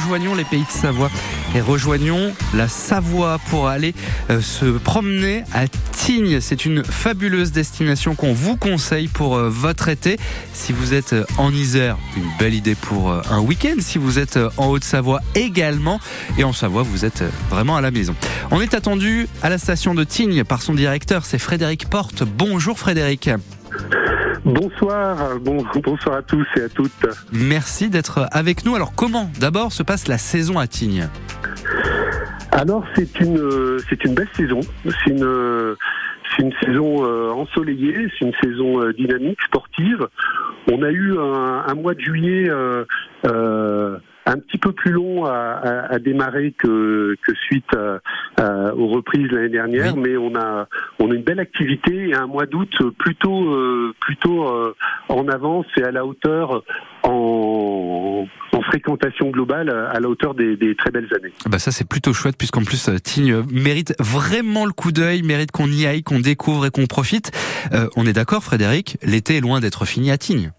rejoignons les pays de Savoie et rejoignons la Savoie pour aller euh, se promener à Tignes. C'est une fabuleuse destination qu'on vous conseille pour euh, votre été. Si vous êtes euh, en Isère, une belle idée pour un week-end. Si vous êtes en Haute-Savoie également. Et en Savoie, vous êtes vraiment à la maison. On est attendu à la station de Tignes par son directeur, c'est Frédéric Porte. Bonjour Frédéric. Bonsoir, bon, bonsoir à tous et à toutes. Merci d'être avec nous. Alors comment d'abord se passe la saison à Tignes? Alors c'est une c'est une belle saison. C'est une c'est une saison euh, ensoleillée, c'est une saison euh, dynamique, sportive. On a eu un, mois de juillet euh, un petit peu plus long à, à, démarrer que, que suite aux reprises l'année dernière, mais on a on a une belle activité et un mois d'août plutôt euh, plutôt euh, en avance et à la hauteur en, en fréquentation globale à la hauteur des, des très belles années. Bah ça c'est plutôt chouette puisqu'en plus euh, Tignes mérite vraiment le coup d'œil, mérite qu'on y aille, qu'on découvre et qu'on profite. on est d'accord Frédéric, l'été est loin d'être fini à Tignes.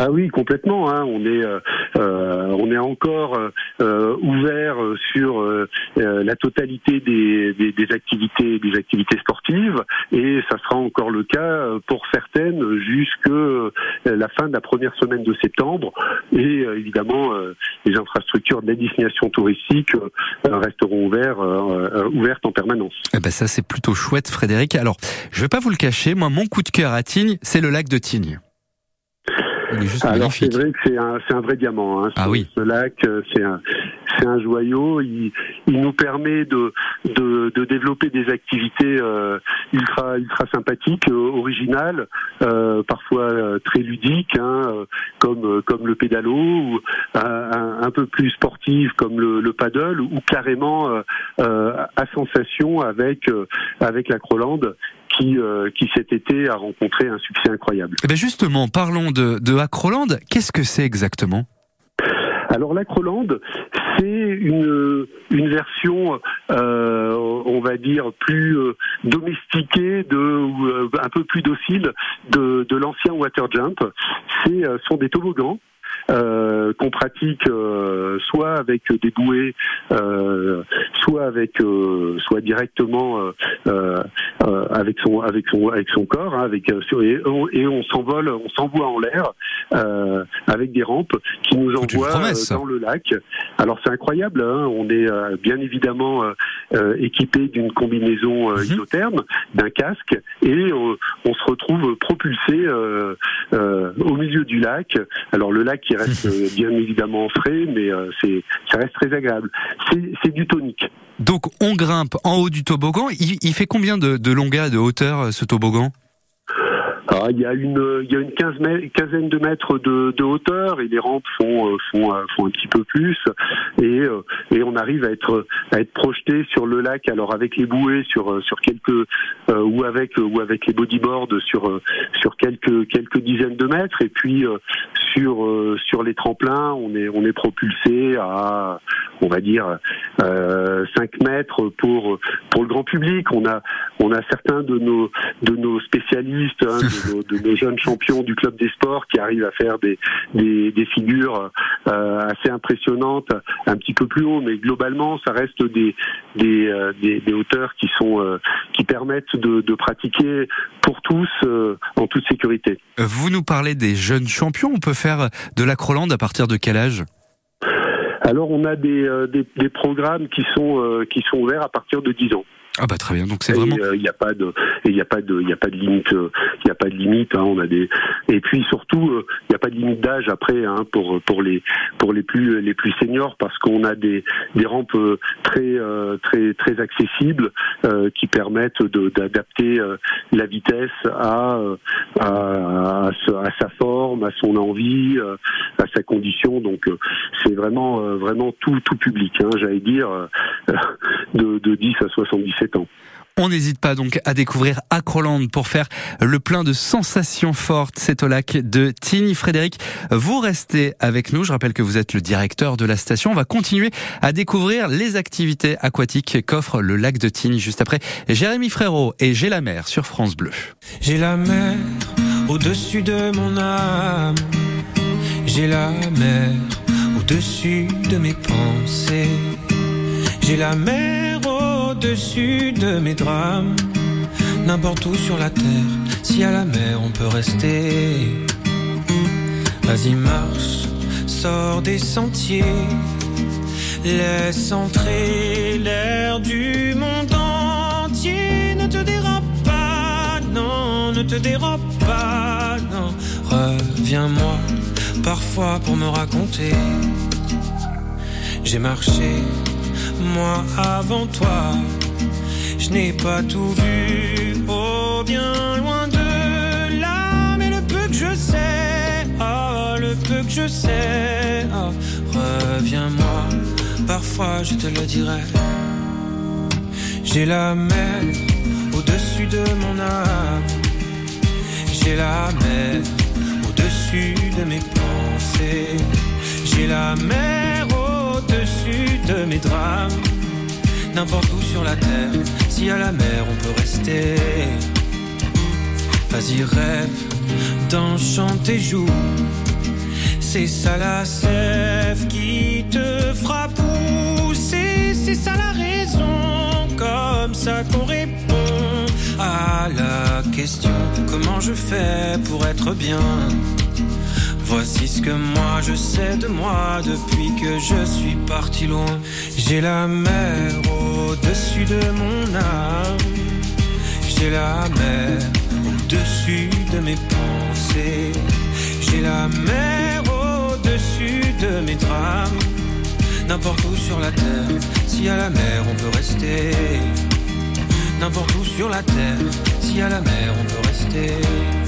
Ah oui, complètement. Hein. On est euh, euh, on est encore euh, ouvert sur la totalité des, des, des, activités des activités sportives et ça sera encore le cas pour certaines jusque la fin de la première semaine de septembre. Et évidemment, les infrastructures de la destination touristique resteront ouvertes, ouvertes en permanence. Eh ben ça c'est plutôt chouette, Frédéric. Alors, je vais pas vous le cacher, moi mon coup de cœur à Tignes, c'est le lac de Tignes. Alors c'est vrai que c'est un, un, vrai diamant. Hein, ah ce, oui. ce lac, euh, c'est un, un, joyau. Il, il, nous permet de, de, de, développer des activités euh, ultra, ultra sympathiques, euh, originales, euh, parfois euh, très ludiques, hein, comme, comme le pédalo, ou un, un, peu plus sportives comme le, le paddle, ou carrément à sensation avec, avec la Crolande qui, euh, qui cet été a rencontré un succès incroyable. Eh ben justement, parlons de, de Acroland. Qu'est-ce que c'est exactement? Alors l'Acroland, c'est une, une version, euh, on va dire, plus euh, domestiquée, de, euh, un peu plus docile de, de l'ancien water jump. C'est sont des toboggans euh, qu'on pratique euh, soit avec des bouées, euh, soit avec soit directement avec son avec son avec son corps, hein, avec et, et on s'envole, on s'envoie en l'air avec des rampes qui nous envoient dans le lac. Alors c'est incroyable, hein, on est bien évidemment équipé d'une combinaison mhm. isotherme, d'un casque, et on se retrouve propulsé au milieu du lac. Alors le lac qui reste euh, bien évidemment frais, mais euh, ça reste très agréable. C'est du tonique. Donc on grimpe en haut du toboggan. Il, fait combien de, de longueur de hauteur euh, ce toboggan? Il y a une, il y a une quinzaine de mètres de, hauteur et les rampes font, font, font un petit peu plus et, et on arrive à être, à être projeté sur le lac. Alors avec les bouées sur, sur quelques ou avec ou avec les bodyboards sur, sur quelques, quelques dizaines de mètres et puis sur euh, sur les tremplins, on est on est propulsé à on va dire euh, 5 mètres pour pour le grand public. On a on a certains de nos de nos spécialistes, hein, de, nos, jeunes champions du club des sports qui arrivent à faire des des, des figures euh, assez impressionnantes, un petit peu plus haut, mais globalement ça reste des des, euh, des, des hauteurs qui sont euh, qui permettent de, de pratiquer pour tous en toute sécurité. Vous nous parlez des jeunes champions. On peut faire de l'acroland à partir de quel âge? Alors on a des, des, des programmes qui sont qui sont ouverts à partir de 10 ans. Ah bah très bien. Donc c'est vraiment. Il n'y a pas de, il n'y a pas de, il a pas de limite. Il n'y a pas de limite. Hein, on a des. Et puis surtout, il n'y a pas de limite d'âge après hein, pour pour les pour les plus les plus seniors parce qu'on a des des rampes très très très accessibles euh, qui permettent d'adapter la vitesse à à, à sa forme, à son envie, à sa condition. Donc c'est vraiment vraiment tout tout public. Hein, J'allais dire de de 10 à 77 on n'hésite pas donc à découvrir Acroland pour faire le plein de sensations fortes. C'est au lac de Tigny. Frédéric, vous restez avec nous. Je rappelle que vous êtes le directeur de la station. On va continuer à découvrir les activités aquatiques qu'offre le lac de Tigny juste après. Jérémy Frérot et J'ai la mer sur France Bleu. J'ai la mer au-dessus de mon âme. J'ai la mer au-dessus de mes pensées. J'ai la mer au-dessus de mes drames. N'importe où sur la terre, si à la mer on peut rester. Vas-y marche, sors des sentiers. Laisse entrer l'air du monde entier. Ne te dérobe pas, non, ne te dérobe pas, non. Reviens-moi parfois pour me raconter. J'ai marché, moi avant toi. Je n'ai pas tout vu, oh bien loin de là. Mais le peu que je sais, oh le peu que je sais, oh, reviens-moi. Parfois je te le dirai. J'ai la mer au-dessus de mon âme. J'ai la mer au-dessus de mes pensées. J'ai la mer de mes drames. N'importe où sur la terre, si à la mer on peut rester. Vas-y, rêve d'enchanter joue. C'est ça la sève qui te fera pousser. C'est ça la raison, comme ça qu'on répond à la question comment je fais pour être bien? Voici ce que moi je sais de moi depuis que je suis parti loin. J'ai la mer au-dessus de mon âme. J'ai la mer au-dessus de mes pensées. J'ai la mer au-dessus de mes drames. N'importe où sur la terre, si à la mer on peut rester. N'importe où sur la terre, si à la mer on peut rester.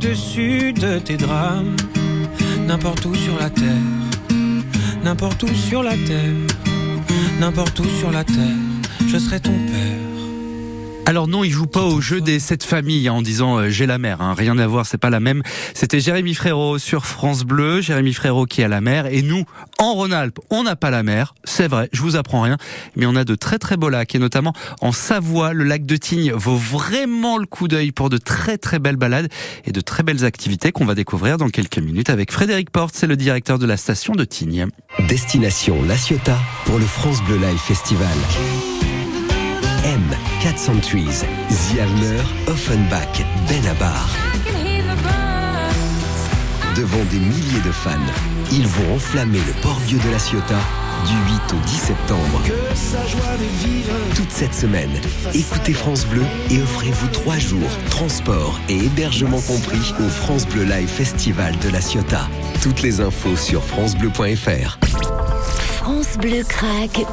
au-dessus de tes drames. N'importe où sur la terre, n'importe où sur la terre, n'importe où sur la terre, je serai ton père. Alors non, il joue pas au jeu des sept familles hein, en disant euh, j'ai la mer. Hein. Rien à voir, c'est pas la même. C'était Jérémy Frérot sur France Bleu, Jérémy Frérot qui a la mer, et nous en Rhône-Alpes, on n'a pas la mer. C'est vrai, je vous apprends rien, mais on a de très très beaux lacs, et notamment en Savoie, le lac de Tignes vaut vraiment le coup d'œil pour de très très belles balades et de très belles activités qu'on va découvrir dans quelques minutes avec Frédéric Porte, c'est le directeur de la station de Tignes. Destination La Ciotat pour le France Bleu Live Festival. M, 400 Trees, Zialmer, Offenbach, Benabar. Devant des milliers de fans, ils vont enflammer le port vieux de la Ciotat du 8 au 10 septembre. Toute cette semaine, écoutez France Bleu et offrez-vous trois jours, transport et hébergement compris au France Bleu Live Festival de la Ciotat. Toutes les infos sur francebleu.fr. France Bleu craque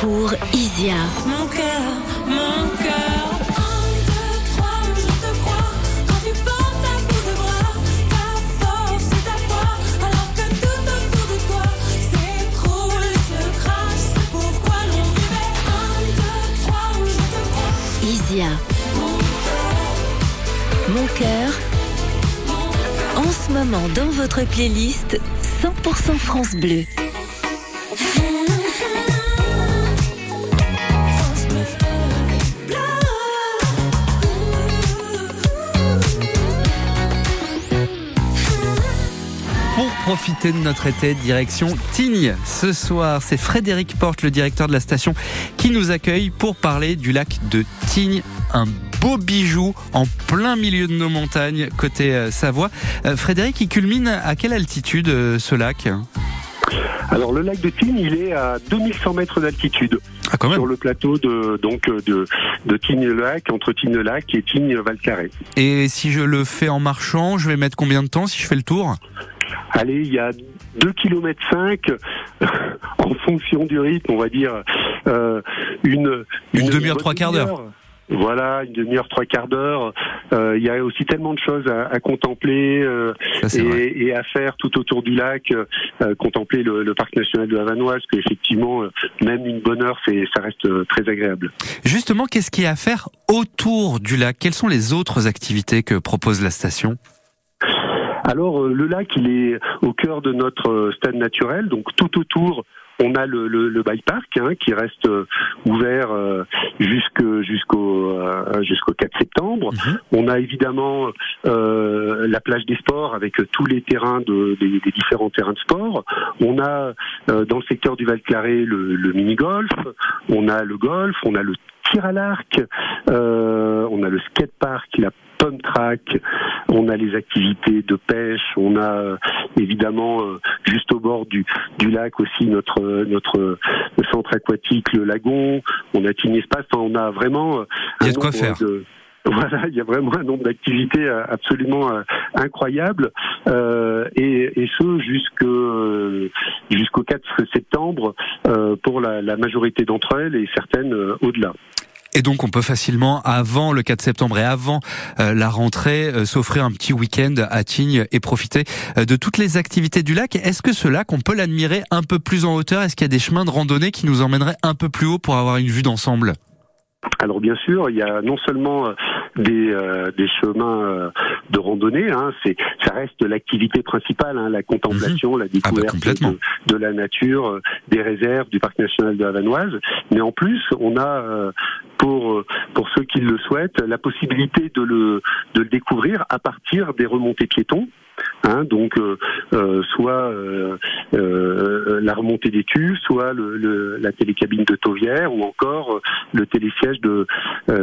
pour Isia. Mon cœur, mon cœur. Un, deux, trois, je te crois. Quand tu portes à bout de bras, ta force et ta foi. Alors que tout autour de toi s'écroule, se crache. C'est pourquoi l'on vivait. Un, deux, trois, je te crois. Isia. Mon cœur. En ce moment dans votre playlist 100% France Bleu. Profiter de notre été, direction Tignes. Ce soir, c'est Frédéric Porte, le directeur de la station, qui nous accueille pour parler du lac de Tignes, un beau bijou en plein milieu de nos montagnes côté euh, Savoie. Euh, Frédéric, il culmine à quelle altitude euh, ce lac? Alors le lac de Tignes, il est à 2100 mètres d'altitude Ah sur le plateau de donc de, de Tignes-Lac, entre Tignes-Lac et Tignes-Valcarré. Et si je le fais en marchant, je vais mettre combien de temps si je fais le tour? Allez, il y a 2 km 5 en fonction du rythme, on va dire euh, une Une demi-heure, trois quarts d'heure. Voilà, une demi-heure, trois quarts d'heure. Euh, Il y a aussi tellement de choses à, à contempler euh, Ça, et, et à faire tout autour du lac. euh, contempler le, le parc national de la Vanoise, que effectivement, euh, même une bonne heure, c'est ça reste euh, très agréable. Justement, qu'est-ce qu'il y a à faire autour du lac? Quelles sont les autres activités que propose la station? Alors euh, le lac, il est au cœur de notre euh, stade naturel, donc tout autour. On a le, le, le bike park hein, qui reste euh, ouvert euh, jusque- jusqu'au euh, jusqu'au 4 septembre. Mhm. On a évidemment euh, la plage des sports avec tous les terrains de, des, des différents terrains de sport. On a euh, dans le secteur du Val Claré le, le mini golf. On a le golf. On a le tir à l'arc. euh, on a le skate park, la pump track. On a les activités de pêche. On a euh, évidemment euh, juste au bord du, du lac aussi notre notre centre aquatique, le lagon. On a Tignes Espace. Enfin, on a vraiment euh, Il y a un de quoi faire. de- voilà, il y a vraiment un nombre d'activités euh, absolument euh, incroyables euh, et, et ce euh, jusqu'au 4 septembre euh, pour la, la majorité d'entre elles et certaines au-delà. Et donc on peut facilement, avant le 4 septembre et avant euh, la rentrée, euh, s'offrir un petit week-end à Tignes et profiter de toutes les activités du lac. Est-ce que ce lac, on peut l'admirer un peu plus en hauteur Est-ce qu'il y a des chemins de randonnée qui nous emmèneraient un peu plus haut pour avoir une vue d'ensemble? Alors bien sûr, il y a non seulement euh, des, euh, des chemins euh, de randonnée, hein, c'est ça reste l'activité principale, hein, la contemplation, la découverte Mhm. Ah complètement. de, de la nature, euh, des réserves du parc national de la Vanoise. Mais en plus, on a pour pour ceux qui le souhaitent la possibilité de le de le découvrir à partir des remontées piétons. Hein, donc euh, euh, soit euh, la remontée des cuves, soit la télécabine de Tauvière, ou encore le télésiège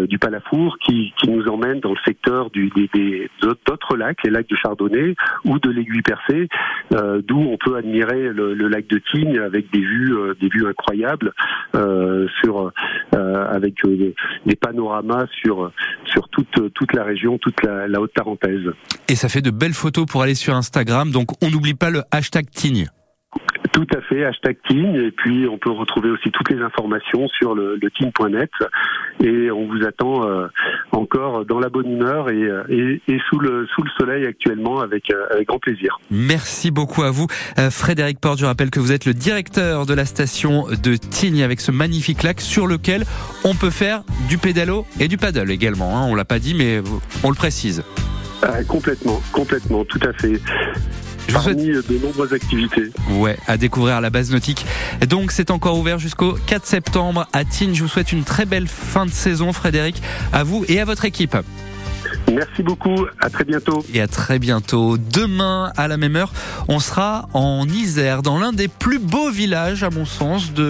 du Palafour qui, nous emmène dans le secteur du, des, des- d'autres lacs, les lacs de Chardonnay ou de l'Aiguille Percée, d'où on peut admirer le, lac de Tignes avec des vues, des vues incroyables sur avec des panoramas sur sur toute toute la région, toute la, la haute tarentaise. Et ça fait de belles photos pour aller sur Instagram. Donc on n'oublie pas le hashtag Tignes. Tout à fait, hashtag Tignes, et puis on peut retrouver aussi toutes les informations sur le, le tignes.net, et on vous attend euh, encore dans la bonne humeur et, euh, et, et sous, le, sous le soleil actuellement avec, euh, avec grand plaisir. Merci beaucoup à vous. Euh, Frédéric Porte, je rappelle que vous êtes le directeur de la station de Tignes avec ce magnifique lac sur lequel on peut faire du pédalo et du paddle également. Hein. On l'a pas dit, mais on le précise. Euh, complètement, complètement, tout à fait. Je vous souhaite Parmi euh, de nombreuses activités. Ouais, à découvrir à la base nautique. Donc c'est encore ouvert jusqu'au 4 septembre à Tignes. Je vous souhaite une très belle fin de saison, Frédéric, à vous et à votre équipe. Merci beaucoup, à très bientôt. Et à très bientôt. Demain, à la même heure, on sera en Isère, dans l'un des plus beaux villages, à mon sens, de